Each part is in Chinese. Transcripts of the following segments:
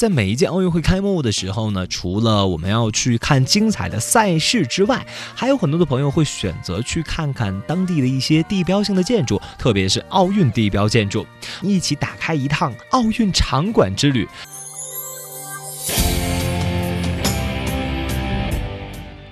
在每一届奥运会开幕的时候呢，除了我们要去看精彩的赛事之外，还有很多的朋友会选择去看看当地的一些地标性的建筑，特别是奥运地标建筑，一起打开一趟奥运场馆之旅。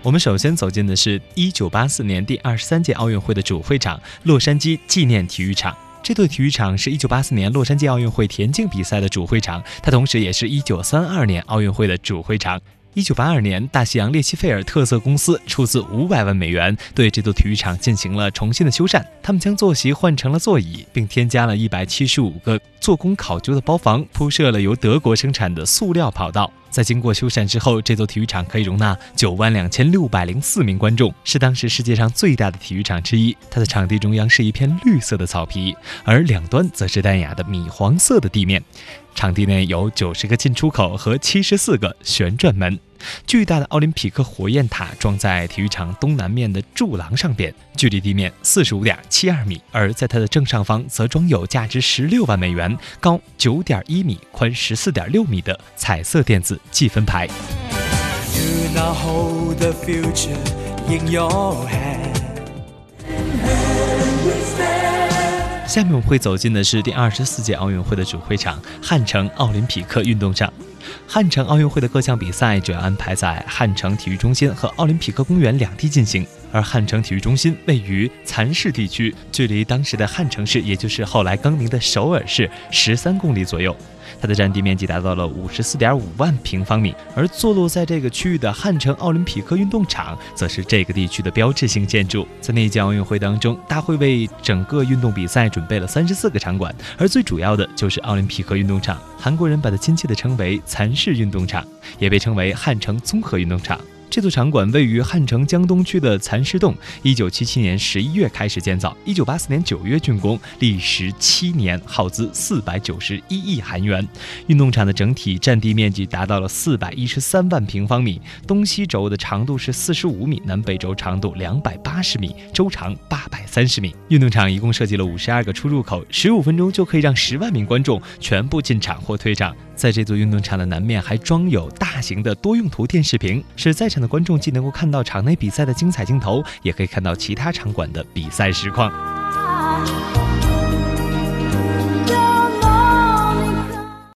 我们首先走进的是1984年第二十三届奥运会的主会场——洛杉矶纪念体育场。这座体育场是一九八四年洛杉矶奥运会田径比赛的主会场，它同时也是一九三二年奥运会的主会场。一九八二年，大西洋列希菲尔特色公司出资五百万美元，对这座体育场进行了重新的修缮。他们将坐席换成了座椅，并添加了一百七十五个做工考究的包房，铺设了由德国生产的塑料跑道。在经过修缮之后，这座体育场可以容纳九万两千六百零四名观众，是当时世界上最大的体育场之一。它的场地中央是一片绿色的草皮，而两端则是淡雅的米黄色的地面。场地内有九十个进出口和七十四个旋转门。巨大的奥林匹克火焰塔装在体育场东南面的柱廊上边，距离地面四十五点七二米。而在它的正上方，则装有价值十六万美元、高九点一米、宽十四点六米的彩色电子计分牌。下面我们会走进的是第二十四届奥运会的主会场——汉城奥林匹克运动场。汉城奥运会的各项比赛主要安排在汉城体育中心和奥林匹克公园两地进行，而汉城体育中心位于蚕市地区，距离当时的汉城市，也就是后来更名的首尔市，十三公里左右。它的占地面积达到了五十四点五万平方米，而坐落在这个区域的汉城奥林匹克运动场，则是这个地区的标志性建筑。在那届奥运会当中，大会为整个运动比赛准备了三十四个场馆，而最主要的就是奥林匹克运动场。韩国人把它亲切地称为“蚕市运动场”，也被称为汉城综合运动场。这座场馆位于汉城江东区的蚕市洞，一九七七年十一月开始建造，一九八四年九月竣工，历时七年，耗资四百九十一亿韩元。运动场的整体占地面积达到了四百一十三万平方米，东西轴的长度是四十五米，南北轴长度两百八十米，周长八百三十米。运动场一共设计了五十二个出入口，十五分钟就可以让十万名观众全部进场或退场。在这座运动场的南面还装有大型的多用途电视屏，使在场的观众既能够看到场内比赛的精彩镜头，也可以看到其他场馆的比赛实况。